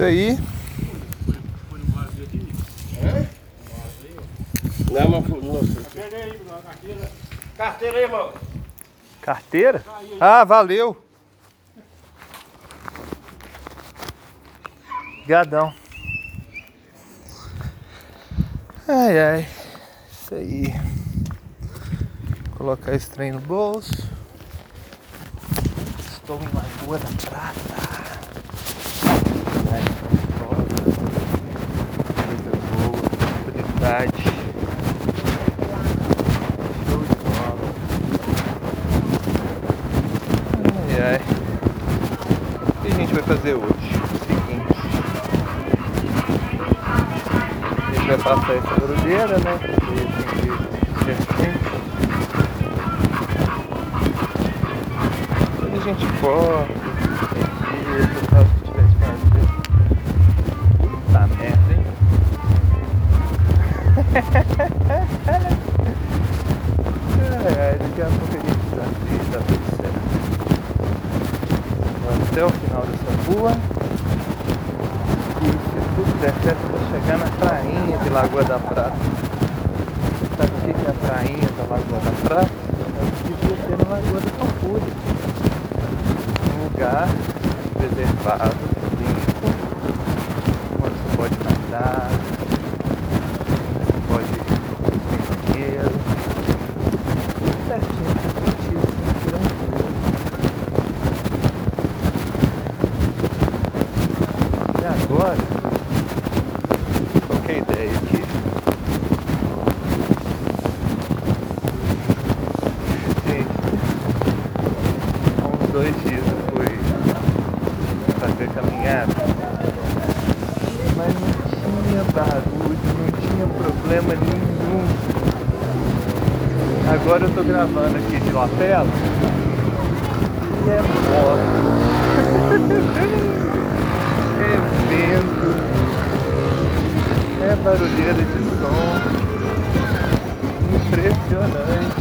Isso aí. Não, mas nossa. Carteira aí, irmão. Carteira? Ah, valeu. Obrigadão. Ai, ai. Isso aí. Colocar esse trem no bolso. Estou em Lagoa da Prata. Ai, Coisa boa, tranquilidade. Show de bola. Ai, ai. O que a gente vai fazer hoje? O seguinte. A gente vai passar essa barulheira, né? Porque tem que assim. Quando a gente corta, tem que Ai, daqui a pouco a gente desafia, tá tudo certo. Vamos até o final dessa rua. E se tudo der certo, eu chegar na prainha de Lagoa da Prata. Sabe o que que é a prainha da Lagoa da Prata? É o que devia ser na Lagoa da Pampulha. Um lugar preservado, limpo, onde você pode nadar, onde você pode ir banheiro. Tudo certinho, curtir assim, tranquilo. E agora, qual que é a ideia aqui? Gente, há uns dois dias eu fui fazer caminhada, mas não tinha barulho, não tinha nenhum. Agora eu tô gravando aqui de lapela e é moto. É vento, é barulheira de som, impressionante.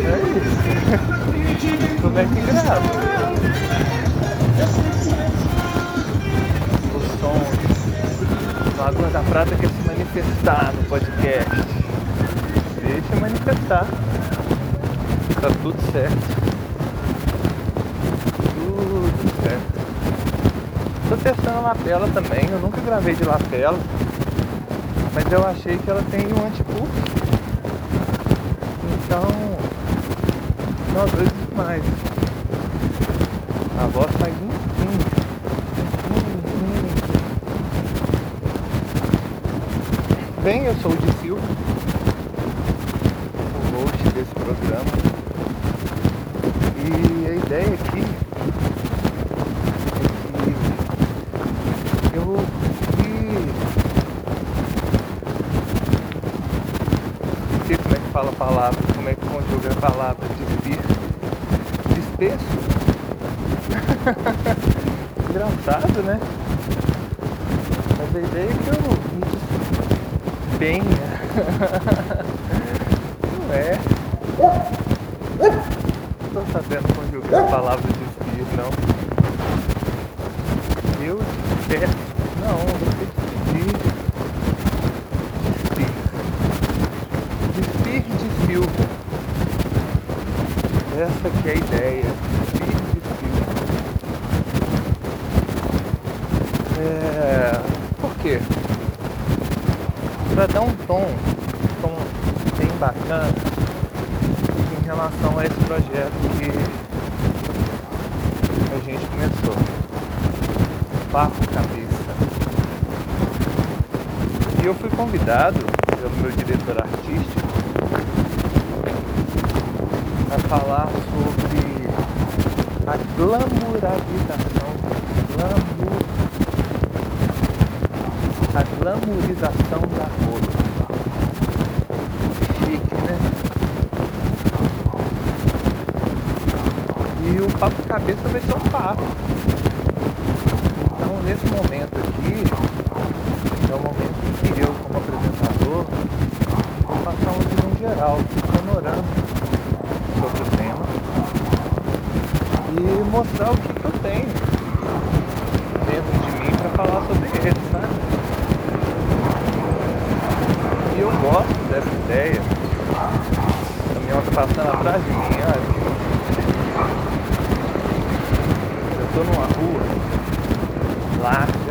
É isso. Como é que grava? O som. Lagoa da Prata quer se manifestar no podcast. Deixa manifestar. Tá tudo certo. Tudo certo. Tô testando a lapela também, eu nunca gravei de lapela, mas eu achei que ela tem um antipulso. Então, não, dois demais. A voz sai limpinha. Bem, eu sou o de Silva, o host desse programa. E a ideia aqui eu vi. Não sei como é que fala a palavra, como é que conjuga a palavra despir. Despeço? Engraçado, né? Mas a ideia é que eu me despenha. Não é? Não tô sabendo conjugar a palavra despir, não. Eu despeço. Não, você despedir. Despir. Despir de Silva. Essa que é a ideia. Despir de Silva. É... Por quê? Pra dar um tom, um tom bem bacana em relação a esse projeto que a gente começou. Papo Cabeça. E eu fui convidado pelo meu diretor artístico a falar sobre a glamourização, glamour, a glamourização da rola. Chique, né? E o papo cabeça vai papo. Então nesse momento aqui é o momento em que eu como apresentador vou passar uma visão geral, panorama sobre o tema e mostrar o que, eu tenho pra falar sobre ele, sabe? E eu gosto dessa ideia. O caminhão tá passando atrás de mim, Wow.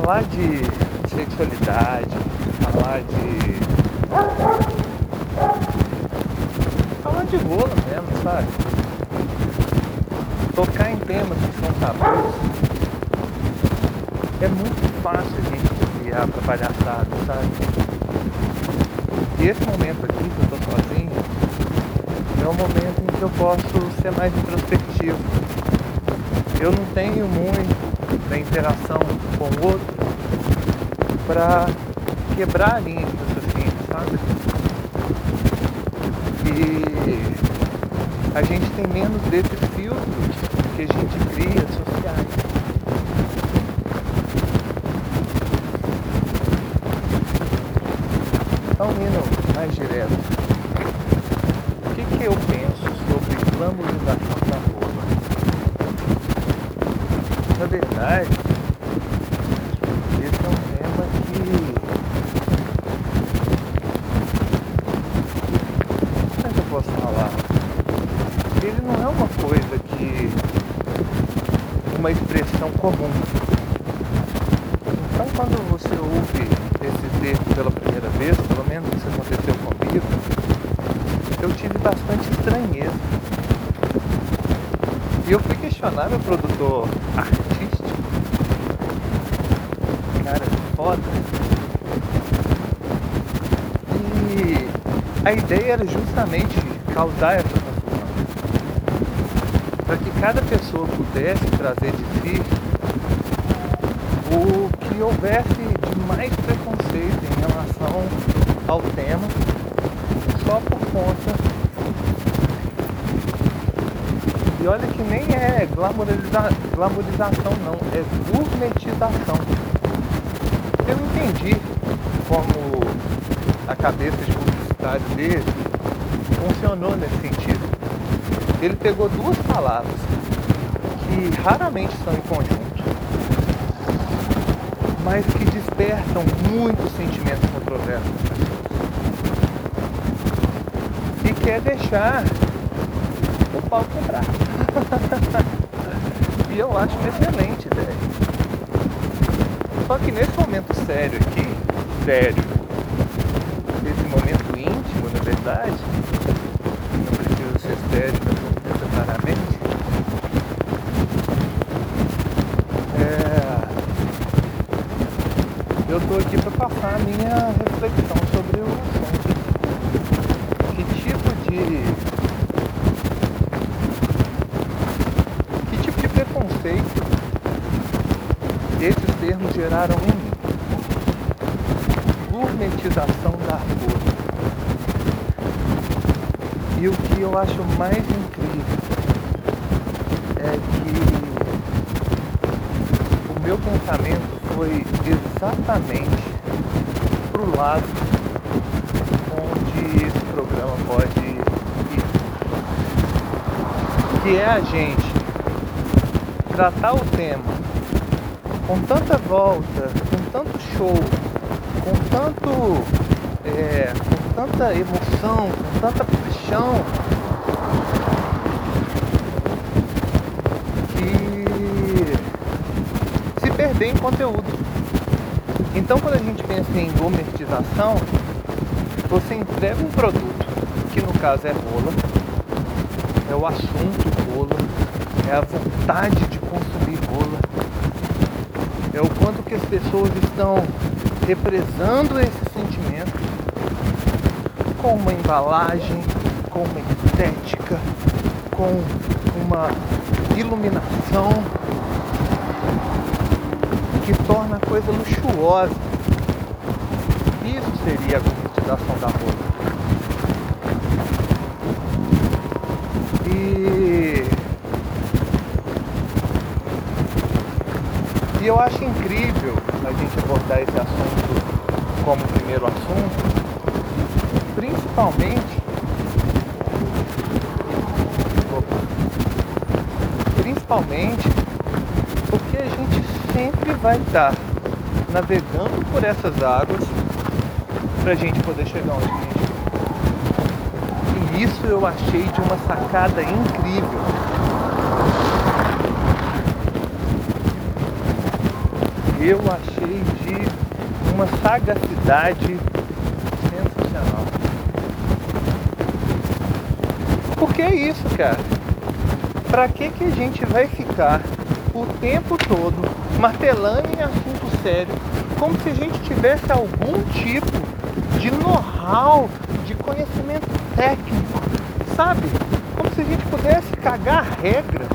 Falar de sexualidade, falar de. falar de rola mesmo, sabe? Tocar em temas que são tabus é muito fácil a gente desviar pra palhaçada, sabe? E esse momento aqui que eu tô sozinho é um momento em que eu posso ser mais introspectivo. Eu não tenho muito da interação com o outro para quebrar a linha de raciocínio, sabe? E a gente tem menos desses filtros que a gente cria sociais. Então, indo mais direto, o que, que eu penso sobre glamorização da roupa? Na verdade, esse é um tema que. Como é que eu posso falar? Ele não é uma coisa que. uma expressão comum. Então, quando você ouve esse termo pela primeira vez, pelo menos aconteceu comigo, eu tive bastante estranheza. E eu fui questionar meu produtor artístico, cara foda. E a ideia era justamente causar essa confusão. Para que cada pessoa pudesse trazer de si o que houvesse de mais preconceito em relação ao tema, só por conta. E olha que nem é glamoriza, glamorização não, é gourmetização. Eu entendi como a cabeça de publicidade dele funcionou nesse sentido. Ele pegou duas palavras que raramente são em conjunto mas que despertam muitos sentimentos controversos nas pessoas. E quer deixar o pau quebrar. e eu acho uma excelente ideia. Só que nesse momento sério aqui, sério, esse momento íntimo, na verdade, não preciso ser sério necessariamente, é, eu estou aqui para passar a minha reflexão sobre o assunto. Que tipo de. Que tipo de preconceito esses termos geraram em mim? Gourmetização da rua. E o que eu acho mais incrível é que o meu pensamento foi exatamente pro lado onde esse programa pode ir. Que é a gente tratar o tema com tanta volta, com tanto show, com tanto. É, com tanta emoção, com tanta paixão, que se perder em conteúdo. Então, quando a gente pensa em gourmetização, você entrega um produto, que no caso é rola, é o assunto rola, é a vontade de consumir rola, é o quanto que as pessoas estão represando esse sentimento com uma embalagem, com uma estética, com uma iluminação que torna a coisa luxuosa. Isso seria a gourmetização da roupa. E, e eu acho incrível a gente abordar esse assunto como primeiro assunto, principalmente principalmente porque a gente sempre vai estar navegando por essas águas para a gente poder chegar onde a gente quer. E isso eu achei de uma sacada incrível. Eu achei uma sagacidade sensacional. Porque é isso, cara. Pra que que a gente vai ficar o tempo todo martelando em assunto sério, como se a gente tivesse algum tipo de know-how, de conhecimento técnico, sabe? Como se a gente pudesse cagar regra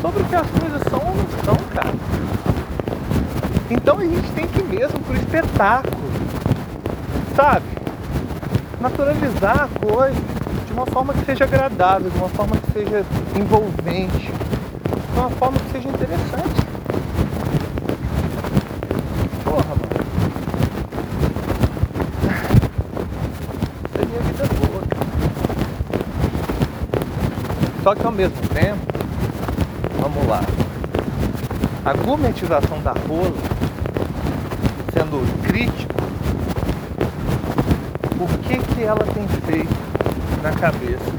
sobre o que as coisas são ou não são, cara. Então a gente tem que ir mesmo pro espetáculo, sabe? Naturalizar a coisa de uma forma que seja agradável, de uma forma que seja envolvente, de uma forma que seja interessante. Porra, mano. Seria vida boa. Só que ao mesmo tempo, vamos lá. A gourmetização da rola, crítico, o que que ela tem feito na cabeça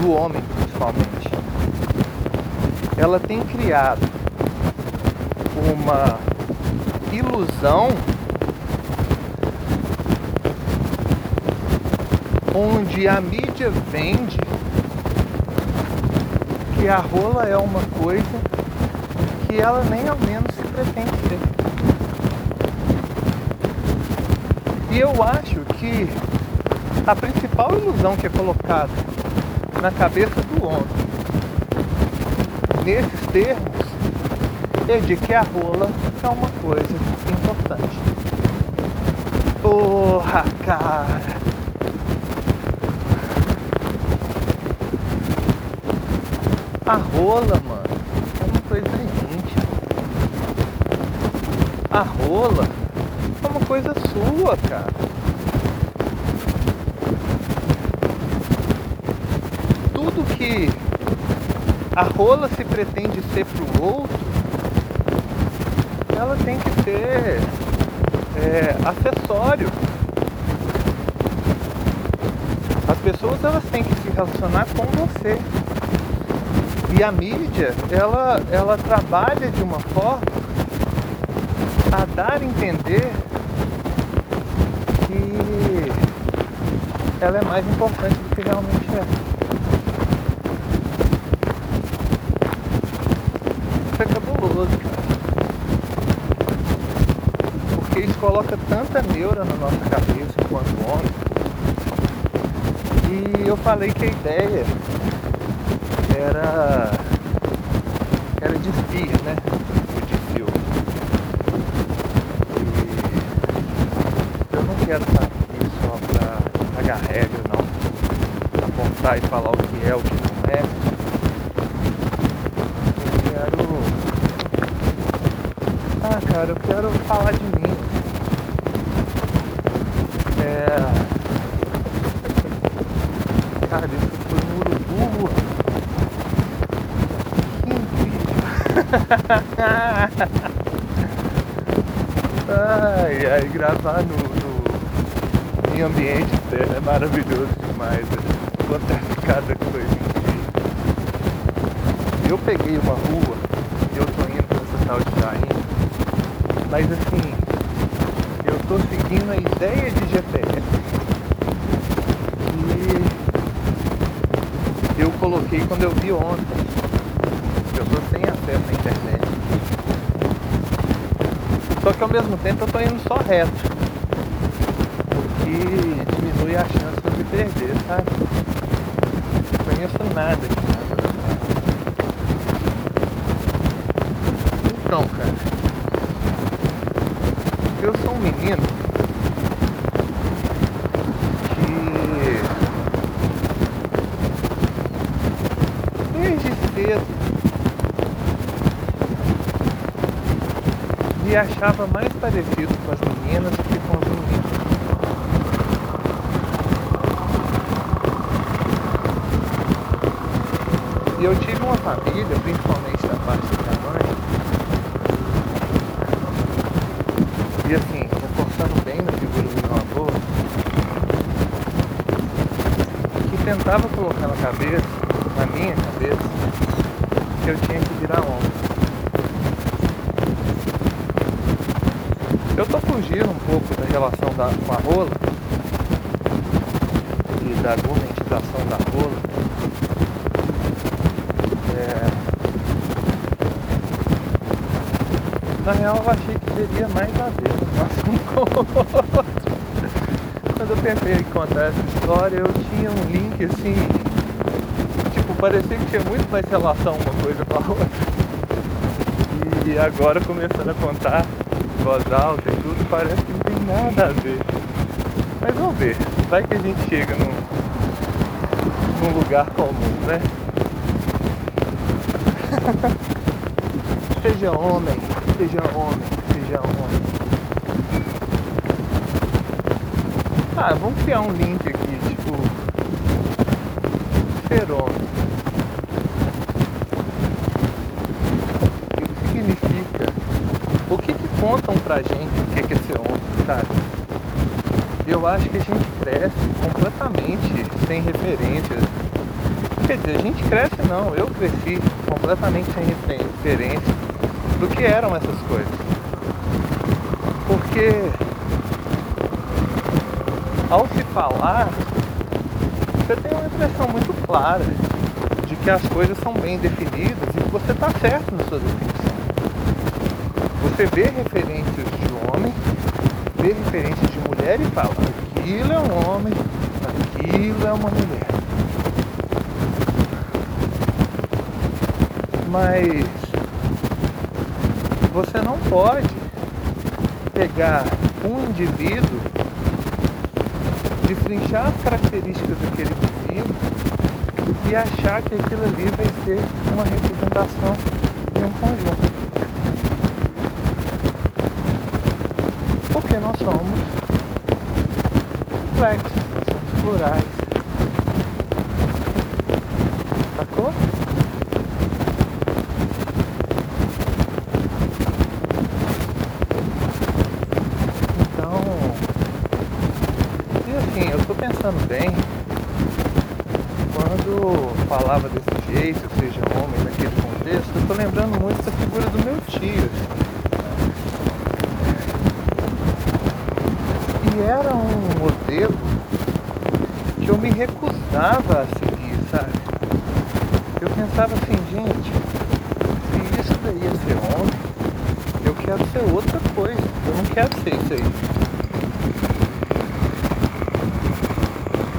do homem principalmente? Ela tem criado uma ilusão onde a mídia vende que a rola é uma coisa que ela nem ao menos se pretende ser. E eu acho que a principal ilusão que é colocada na cabeça do homem nesses termos é de que a rola é uma coisa importante. Porra, cara! A rola, mano, é uma coisa íntima. A rola coisa sua, cara. Tudo que a rola se pretende ser pro outro, ela tem que ser é, acessório. As pessoas elas têm que se relacionar com você. E a mídia, ela, ela trabalha de uma forma a dar a entender que ela é mais importante do que realmente é. Isso é cabuloso, cara. Porque isso coloca tanta neura na nossa cabeça enquanto homem. E eu falei que a ideia era era de né? Filme. E eu não quero estar aqui só pra pagar regra, não. Apontar e falar o que é, o que não é. Eu quero. Ah, cara, eu quero falar de mim. É. Cara, isso foi um urubu. Que incrível. ai, ai, gravar no, no em ambiente externo é maravilhoso demais. Né? Acontece cada coisa incrível. Eu peguei uma rua e eu tô indo pra essa tal de Jaim, mas assim, eu tô seguindo a ideia de GPS. E eu coloquei quando eu vi ontem. Eu tô sem acesso à internet. que ao mesmo tempo eu tô indo só reto. O que diminui a chance de perder, sabe? Nada nada. Então, cara, eu sou um menino que desde cedo me achava mais parecido com as meninas que com os meninos. E eu tive uma família, principalmente da parte da minha mãe, e assim, reforçando bem na figura do meu avô, que tentava colocar na cabeça, na minha cabeça, que eu tinha que virar homem. Eu tô fugindo um pouco da relação da, com a rola e da gourmetização da rola. Na real eu achei que teria mais a ver um com o outro. Quando eu tentei contar essa história eu tinha um link assim. Tipo, parecia que tinha muito mais relação uma coisa com a outra. E agora começando a contar em voz alta e tudo, parece que não tem nada a ver. Mas vamos ver, vai que a gente chega num, num lugar comum, né? seja homem, seja homem, seja homem. Ah, vamos criar um link aqui, tipo. Ser homem. O que significa? O que, que contam pra gente o que que é ser homem, sabe? Eu acho que a gente cresce completamente sem referências. Quer dizer, a gente cresce não, eu cresci completamente sem referência do que eram essas coisas. Porque ao se falar, você tem uma impressão muito clara de que as coisas são bem definidas e que você está certo na sua definição. Você vê referências de homem, vê referências de mulher e fala, aquilo é um homem, aquilo é uma mulher. Mas você não pode pegar um indivíduo, destrinchar as características daquele indivíduo e achar que aquilo ali vai ser uma representação de um conjunto. Porque nós somos complexos, nós somos plurais. Sacou? Então, e assim, eu tô pensando bem, quando falava desse jeito, seja homem naquele contexto, eu tô lembrando muito da figura do meu tio. E era um modelo que eu me recusava a seguir, sabe? Eu pensava assim, gente, se isso daí é ser homem, eu quero ser outra coisa. Eu não quero ser isso aí.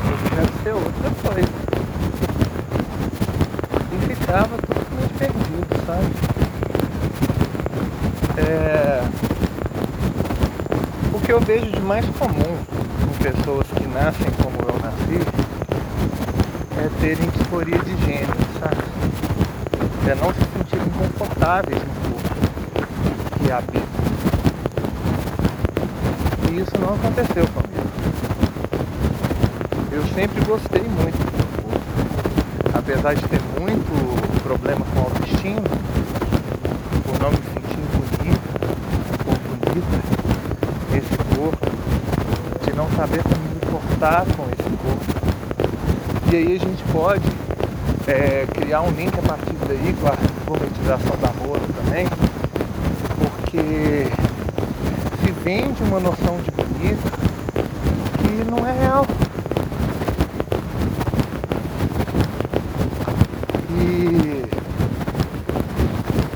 Eu quero ser outra coisa. E ficava totalmente perdido, sabe? É... O que eu vejo de mais comum em pessoas que nascem como eu nasci é terem disforia de gênero, sabe? É não se sentirem confortáveis no corpo que habitam. E isso não aconteceu comigo. Eu sempre gostei muito do corpo. Apesar de ter muito problema com autoestima, por não me sentir bonita ou bonita nesse corpo, de não saber como me portar com esse corpo. E aí a gente pode é, criar um link a partir daí com a gourmetização da rola também, porque se vende uma noção de bonito que não é real. E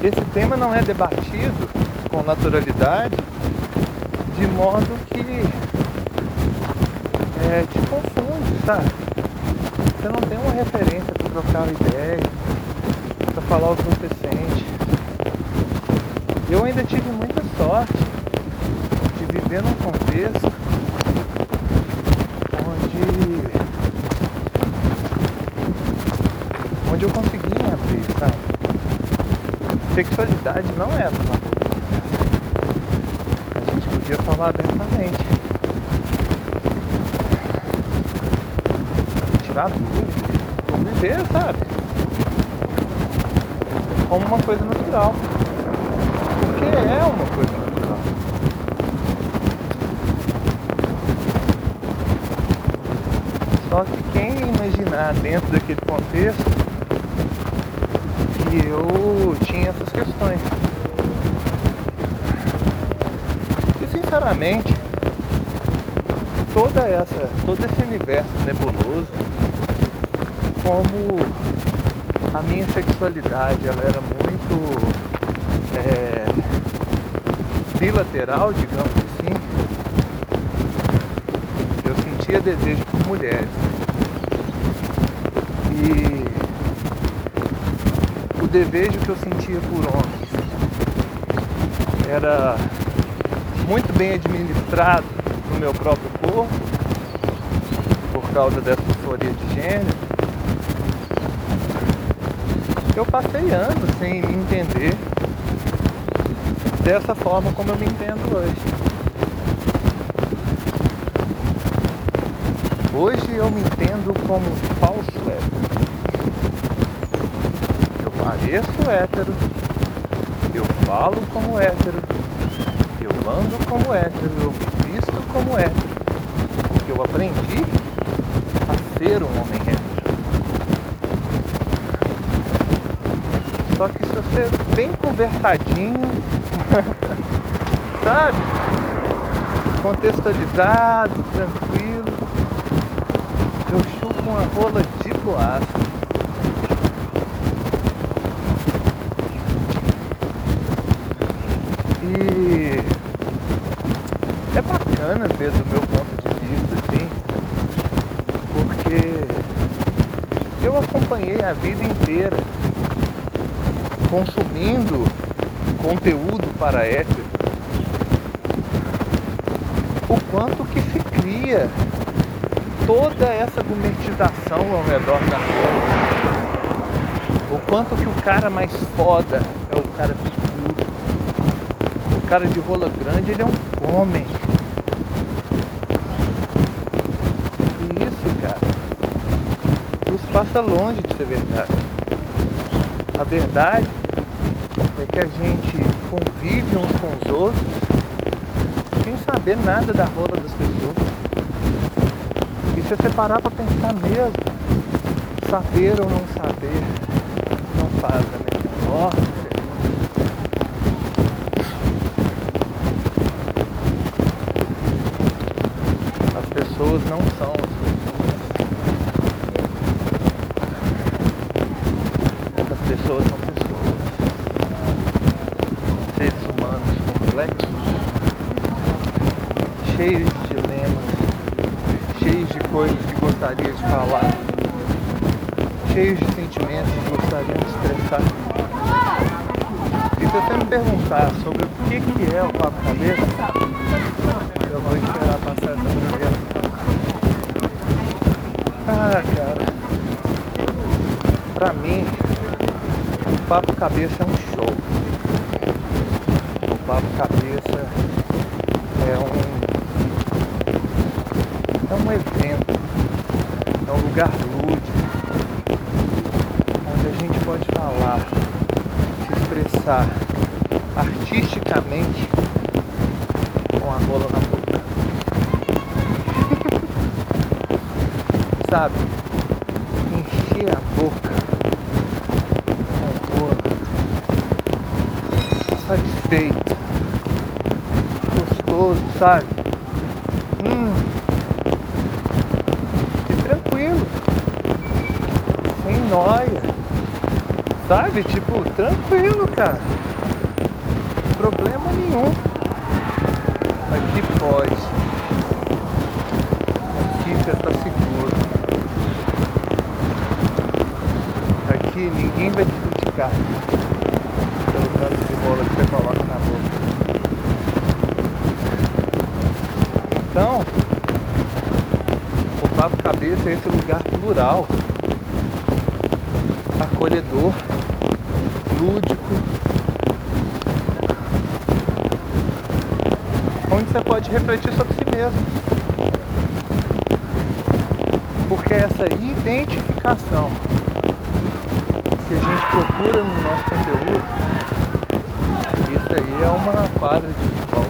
esse tema não é debatido com naturalidade de modo que é, te confunde, sabe? Você não tem uma referência para trocar ideia, para falar o que você sente. Eu ainda tive muita sorte de viver num contexto onde onde eu consegui me abrir, sabe? Sexualidade não era uma coisa. A gente podia falar abertamente. Tirar dúvidas, conviver, sabe? Como uma coisa natural. Porque é uma coisa natural. Só que quem imaginar dentro daquele contexto que eu tinha essas questões. E sinceramente, toda essa, todo esse universo nebuloso, como a minha sexualidade ela era muito é, bilateral, digamos assim, eu sentia desejo por mulheres. E o desejo que eu sentia por homens era muito bem administrado no meu próprio por causa dessa disforia de gênero. Eu passei anos sem me entender dessa forma como eu me entendo hoje. Hoje eu me entendo como falso hétero. Eu pareço hétero, eu falo como hétero, eu ando como hétero, eu visto como hétero. Eu aprendi a ser um homem hétero. Só que se você é bem conversadinho, sabe? Contextualizado, tranquilo. Eu chupo uma rola de boaça. E é bacana ver do meu ponto de vista, assim, porque eu acompanhei a vida inteira consumindo conteúdo para hétero, o quanto que se cria toda essa gourmetização ao redor da rola. O quanto que o cara mais foda é o cara picudo. O cara de rola grande, ele é um homem. E isso, cara, isso passa longe de ser verdade. A verdade é que a gente convive uns com os outros sem saber nada da rola das pessoas. E se você parar para pensar mesmo, saber ou não saber não faz a menor diferença. As pessoas não são as pessoas. As pessoas são pessoas. Seres humanos complexos, cheios de dilemas, cheios de coisas que gostaria de falar, cheios de sentimentos que gostariam de expressar. E se você me perguntar sobre o que, que é o papo cabeça, eu vou esperar passar essa primeira. Ah, cara. Pra mim, o papo cabeça é um show. O papo cabeça é um é um evento, é um lugar lúdico, onde a gente pode falar, se expressar artisticamente com a rola na boca. Sabe? Encher a boca com rola, satisfeito, gostoso, sabe? Hum. E tranquilo. Sem nóia. Sabe? Tipo, tranquilo, cara. Problema nenhum. Aqui pode. Aqui você tá seguro. Aqui ninguém vai te criticar pelo tanto de bola que você coloca na boca. Então, o Papo Cabeça é esse lugar plural, acolhedor, lúdico, onde você pode refletir sobre si mesmo. Porque essa identificação que a gente procura no nosso conteúdo, isso aí é uma quadra de futebol.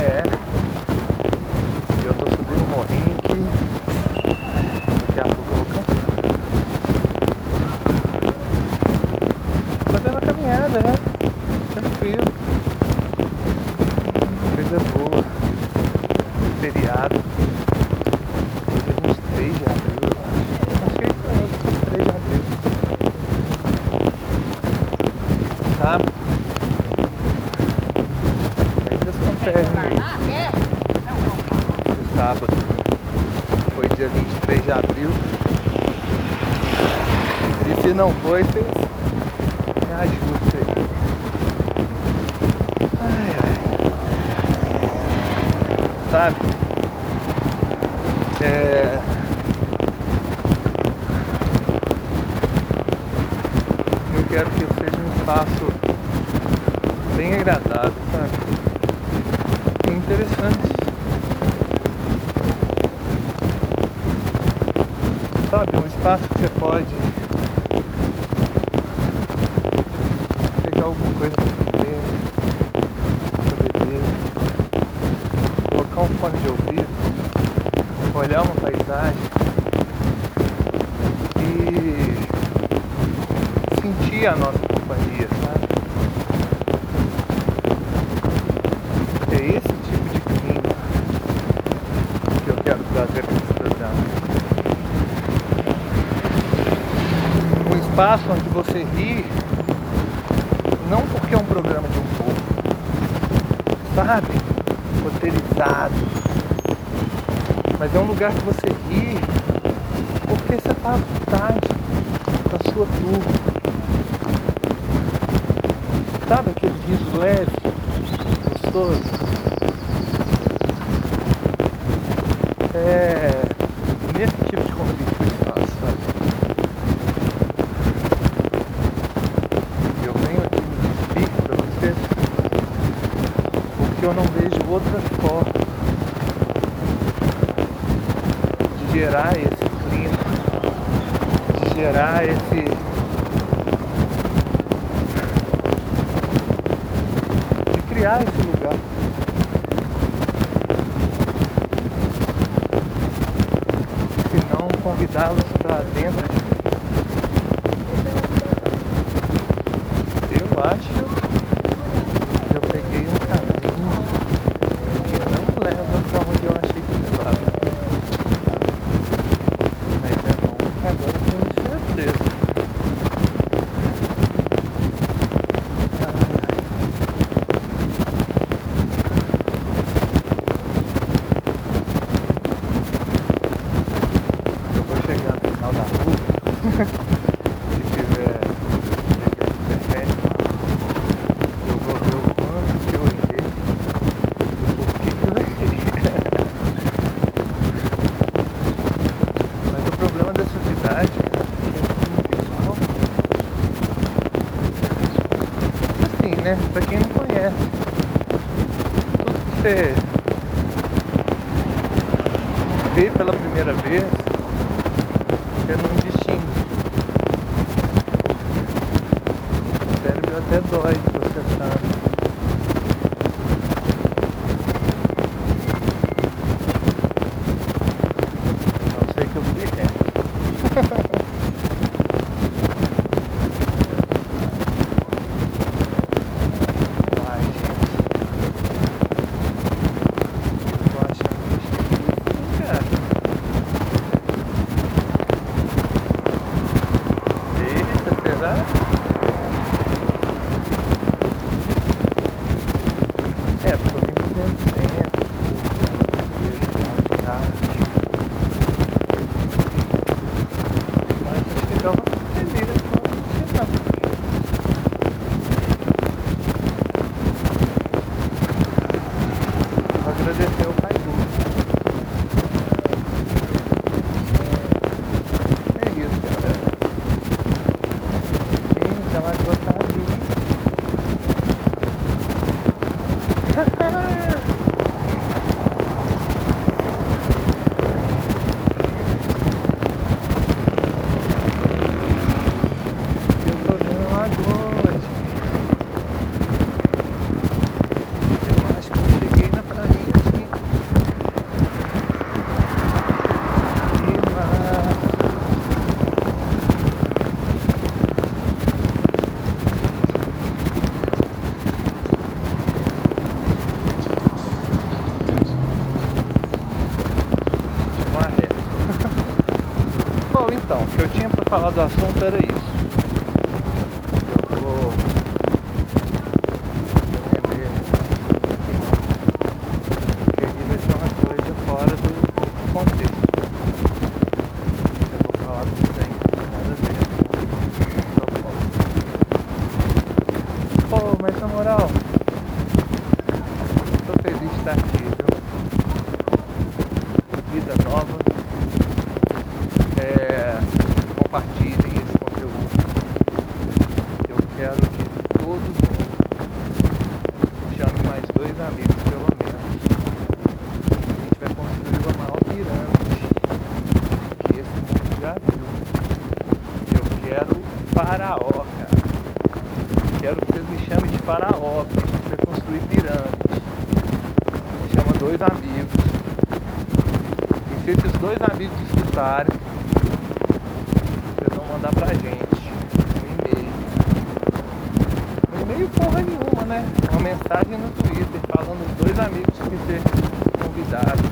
É. E eu tô subindo um morrinho aqui. Daqui a pouco eu vou cansar. Fazendo a caminhada, né? Tranquilo. Coisa boa. Feriado. Hoje é 23 de abril, eu acho. Acho que é isso mesmo, 23 de abril. Sabe? Ainda são pernas de sábado. Foi dia 23 de abril. E se não foi, vocês me ajudem aí. Ai, ai. Sabe? É... Eu quero que seja um espaço bem agradável, sabe? E interessante. Sabe, um espaço que você pode pegar alguma coisa pra comer, pra beber, colocar um fone de ouvido, olhar uma paisagem e sentir a nossa companhia, sabe? É esse tipo de clima que eu quero trazer para esse programa. Um espaço onde você ri, não porque é um programa de um povo, sabe? Roteirizado. Mas é um lugar que você ri porque você está à vontade com a sua turma. Sabe aquele riso leve, gostoso? É nesse tipo de convite que eu faço, sabe? Eu venho aqui me despir para vocês porque eu não vejo outra forma de gerar esse clima, de gerar esse de criar esse lugar. Se não convidá-los para dentro de mim. Eu acho que eu peguei um caminho que não leva para onde eu achei que levava. Mas é bom que agora eu tenho certeza. Ai, ai. Eu vou chegar no final da rua. Se tiver internet, eu vou ver o quanto que eu errei. e Por que que eu errei. Mas o problema dessa cidade é que é visual. Assim, né? Pra quem não conhece. Tudo que você vê pela primeira vez, você não distingue. O cérebro até dói de processar. Não sei que eu fui reto. Ai, gente. Eu tô achando que eu cheguei sim, cara. Eita, será? Falar do assunto era isso. Eu vou rever porque aqui vai ser uma coisa fora do contexto. Eu vou falar do trem, nada a ver com São Paulo. Pô, mas na moral, tô feliz de estar aqui, viu? Vida nova. É, compartilhem esse conteúdo. Eu quero que todo mundo chame mais dois amigos, pelo menos. A gente vai construir a maior pirâmide que esse mundo já viu. Eu quero faraó, cara. Quero que vocês me chamem de faraó, porque a gente vai construir pirâmide. Chama dois amigos. E se esses dois amigos escutarem, vocês vão mandar pra gente um e-mail. Um e-mail porra nenhuma, né? Uma mensagem no Twitter falando os dois amigos que ser convidados.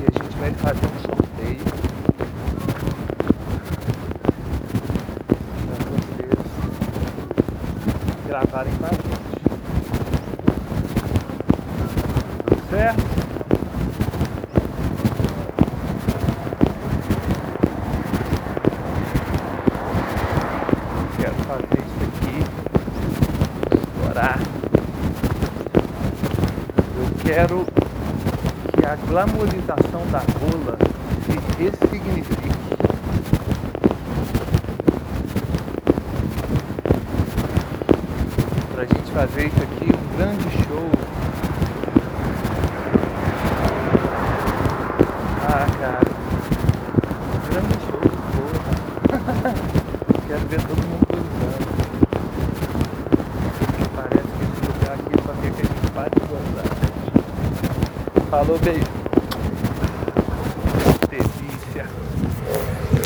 E a gente vai fazer um sorteio pra vocês gravarem com a gente. Tudo certo? Quero fazer isso aqui explorar. Eu quero que a glamorização da rola se ressignifique. Pra gente fazer isso aqui um grande show. Ah, cara. Um grande show de porra. Quero ver todo mundo gozando. Parece que esse lugar aqui só quer que a gente pare de gozar. Falou, beijo. Delícia.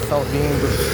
São lindos.